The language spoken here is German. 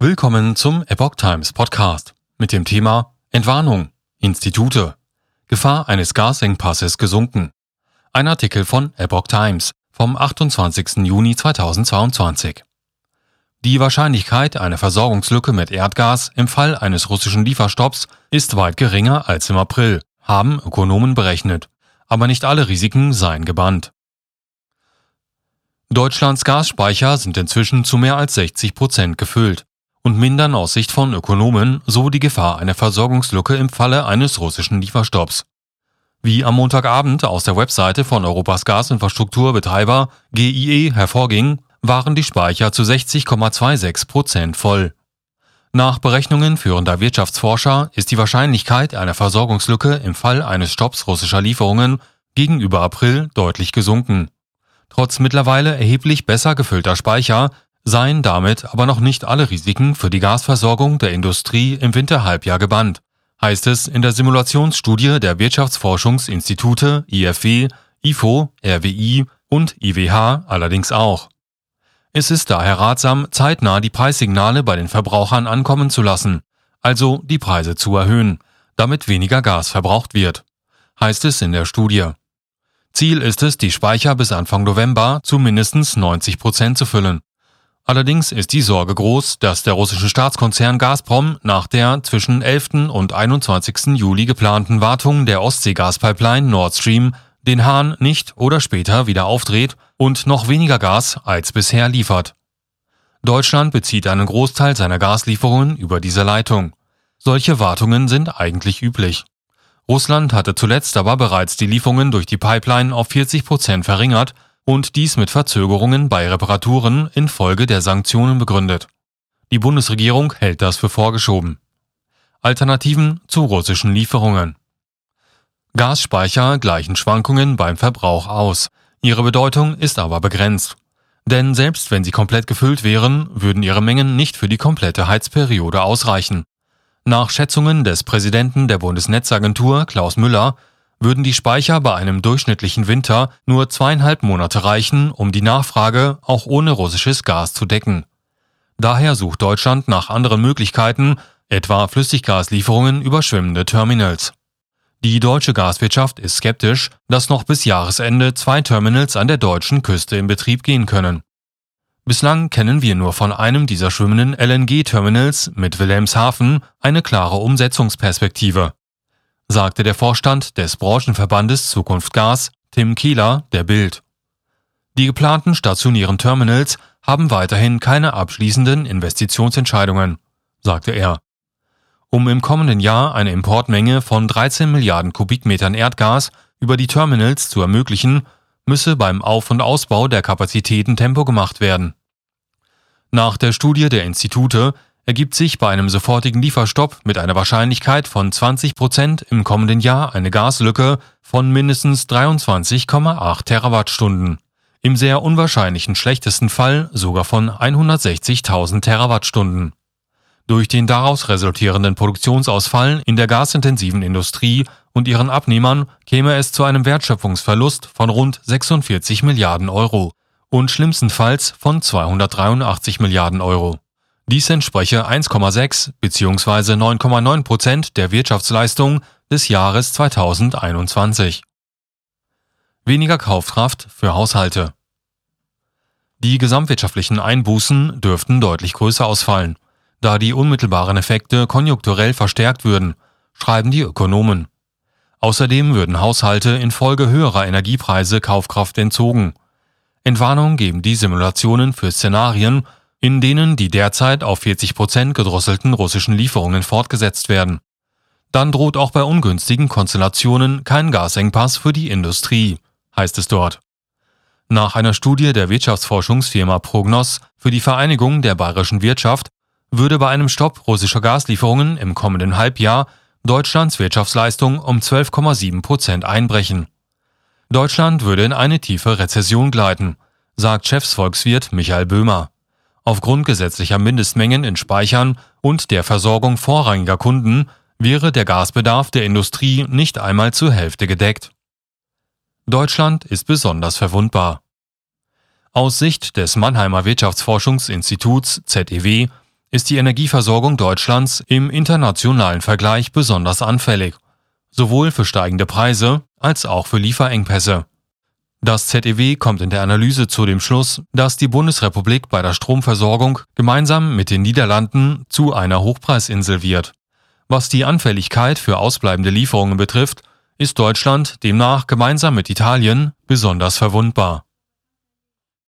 Willkommen zum Epoch Times Podcast mit dem Thema Entwarnung, Institute, Gefahr eines Gasengpasses gesunken. Ein Artikel von Epoch Times vom 28. Juni 2022. Die Wahrscheinlichkeit einer Versorgungslücke mit Erdgas im Fall eines russischen Lieferstopps ist weit geringer als im April, haben Ökonomen berechnet, aber nicht alle Risiken seien gebannt. Deutschlands Gasspeicher sind inzwischen zu mehr als 60 Prozent gefüllt und mindern aus Sicht von Ökonomen so die Gefahr einer Versorgungslücke im Falle eines russischen Lieferstopps. Wie am Montagabend aus der Webseite von Europas Gasinfrastrukturbetreiber GIE hervorging, waren die Speicher zu 60,26 Prozent voll. Nach Berechnungen führender Wirtschaftsforscher ist die Wahrscheinlichkeit einer Versorgungslücke im Fall eines Stopps russischer Lieferungen gegenüber April deutlich gesunken. Trotz mittlerweile erheblich besser gefüllter Speicher seien damit aber noch nicht alle Risiken für die Gasversorgung der Industrie im Winterhalbjahr gebannt, heißt es in der Simulationsstudie der Wirtschaftsforschungsinstitute IFW, IFO, RWI und IWH allerdings auch. Es ist daher ratsam, zeitnah die Preissignale bei den Verbrauchern ankommen zu lassen, also die Preise zu erhöhen, damit weniger Gas verbraucht wird, heißt es in der Studie. Ziel ist es, die Speicher bis Anfang November zu mindestens 90 Prozent zu füllen. Allerdings ist die Sorge groß, dass der russische Staatskonzern Gazprom nach der zwischen 11. und 21. Juli geplanten Wartung der Ostseegaspipeline Nord Stream den Hahn nicht oder später wieder aufdreht und noch weniger Gas als bisher liefert. Deutschland bezieht einen Großteil seiner Gaslieferungen über diese Leitung. Solche Wartungen sind eigentlich üblich. Russland hatte zuletzt aber bereits die Lieferungen durch die Pipeline auf 40 Prozent verringert und dies mit Verzögerungen bei Reparaturen infolge der Sanktionen begründet. Die Bundesregierung hält das für vorgeschoben. Alternativen zu russischen Lieferungen. Gasspeicher gleichen Schwankungen beim Verbrauch aus. Ihre Bedeutung ist aber begrenzt. Denn selbst wenn sie komplett gefüllt wären, würden ihre Mengen nicht für die komplette Heizperiode ausreichen. Nach Schätzungen des Präsidenten der Bundesnetzagentur Klaus Müller würden die Speicher bei einem durchschnittlichen Winter nur zweieinhalb Monate reichen, um die Nachfrage auch ohne russisches Gas zu decken. Daher sucht Deutschland nach anderen Möglichkeiten, etwa Flüssiggaslieferungen über schwimmende Terminals. Die deutsche Gaswirtschaft ist skeptisch, dass noch bis Jahresende zwei Terminals an der deutschen Küste in Betrieb gehen können. Bislang kennen wir nur von einem dieser schwimmenden LNG-Terminals mit Wilhelmshaven eine klare Umsetzungsperspektive sagte der Vorstand des Branchenverbandes Zukunft Gas, Tim Kieler, der Bild. Die geplanten stationären Terminals haben weiterhin keine abschließenden Investitionsentscheidungen, sagte er. Um im kommenden Jahr eine Importmenge von 13 Milliarden Kubikmetern Erdgas über die Terminals zu ermöglichen, müsse beim Auf- und Ausbau der Kapazitäten Tempo gemacht werden. Nach der Studie der Institute ergibt sich bei einem sofortigen Lieferstopp mit einer Wahrscheinlichkeit von 20 Prozent im kommenden Jahr eine Gaslücke von mindestens 23,8 Terawattstunden. Im sehr unwahrscheinlichen schlechtesten Fall sogar von 160.000 Terawattstunden. Durch den daraus resultierenden Produktionsausfall in der gasintensiven Industrie und ihren Abnehmern käme es zu einem Wertschöpfungsverlust von rund 46 Milliarden Euro und schlimmstenfalls von 283 Milliarden Euro. Dies entspreche 1,6 bzw. 9,9 Prozent der Wirtschaftsleistung des Jahres 2021. Weniger Kaufkraft für Haushalte. Die gesamtwirtschaftlichen Einbußen dürften deutlich größer ausfallen, da die unmittelbaren Effekte konjunkturell verstärkt würden, schreiben die Ökonomen. Außerdem würden Haushalte infolge höherer Energiepreise Kaufkraft entzogen. Entwarnung geben die Simulationen für Szenarien, in denen die derzeit auf 40 Prozent gedrosselten russischen Lieferungen fortgesetzt werden. Dann droht auch bei ungünstigen Konstellationen kein Gasengpass für die Industrie, heißt es dort. Nach einer Studie der Wirtschaftsforschungsfirma Prognos für die Vereinigung der bayerischen Wirtschaft würde bei einem Stopp russischer Gaslieferungen im kommenden Halbjahr Deutschlands Wirtschaftsleistung um 12,7 Prozent einbrechen. Deutschland würde in eine tiefe Rezession gleiten, sagt Chefsvolkswirt Michael Böhmer. Aufgrund gesetzlicher Mindestmengen in Speichern und der Versorgung vorrangiger Kunden wäre der Gasbedarf der Industrie nicht einmal zur Hälfte gedeckt. Deutschland ist besonders verwundbar. Aus Sicht des Mannheimer Wirtschaftsforschungsinstituts ZEW ist die Energieversorgung Deutschlands im internationalen Vergleich besonders anfällig, sowohl für steigende Preise als auch für Lieferengpässe. Das ZEW kommt in der Analyse zu dem Schluss, dass die Bundesrepublik bei der Stromversorgung gemeinsam mit den Niederlanden zu einer Hochpreisinsel wird. Was die Anfälligkeit für ausbleibende Lieferungen betrifft, ist Deutschland demnach gemeinsam mit Italien besonders verwundbar.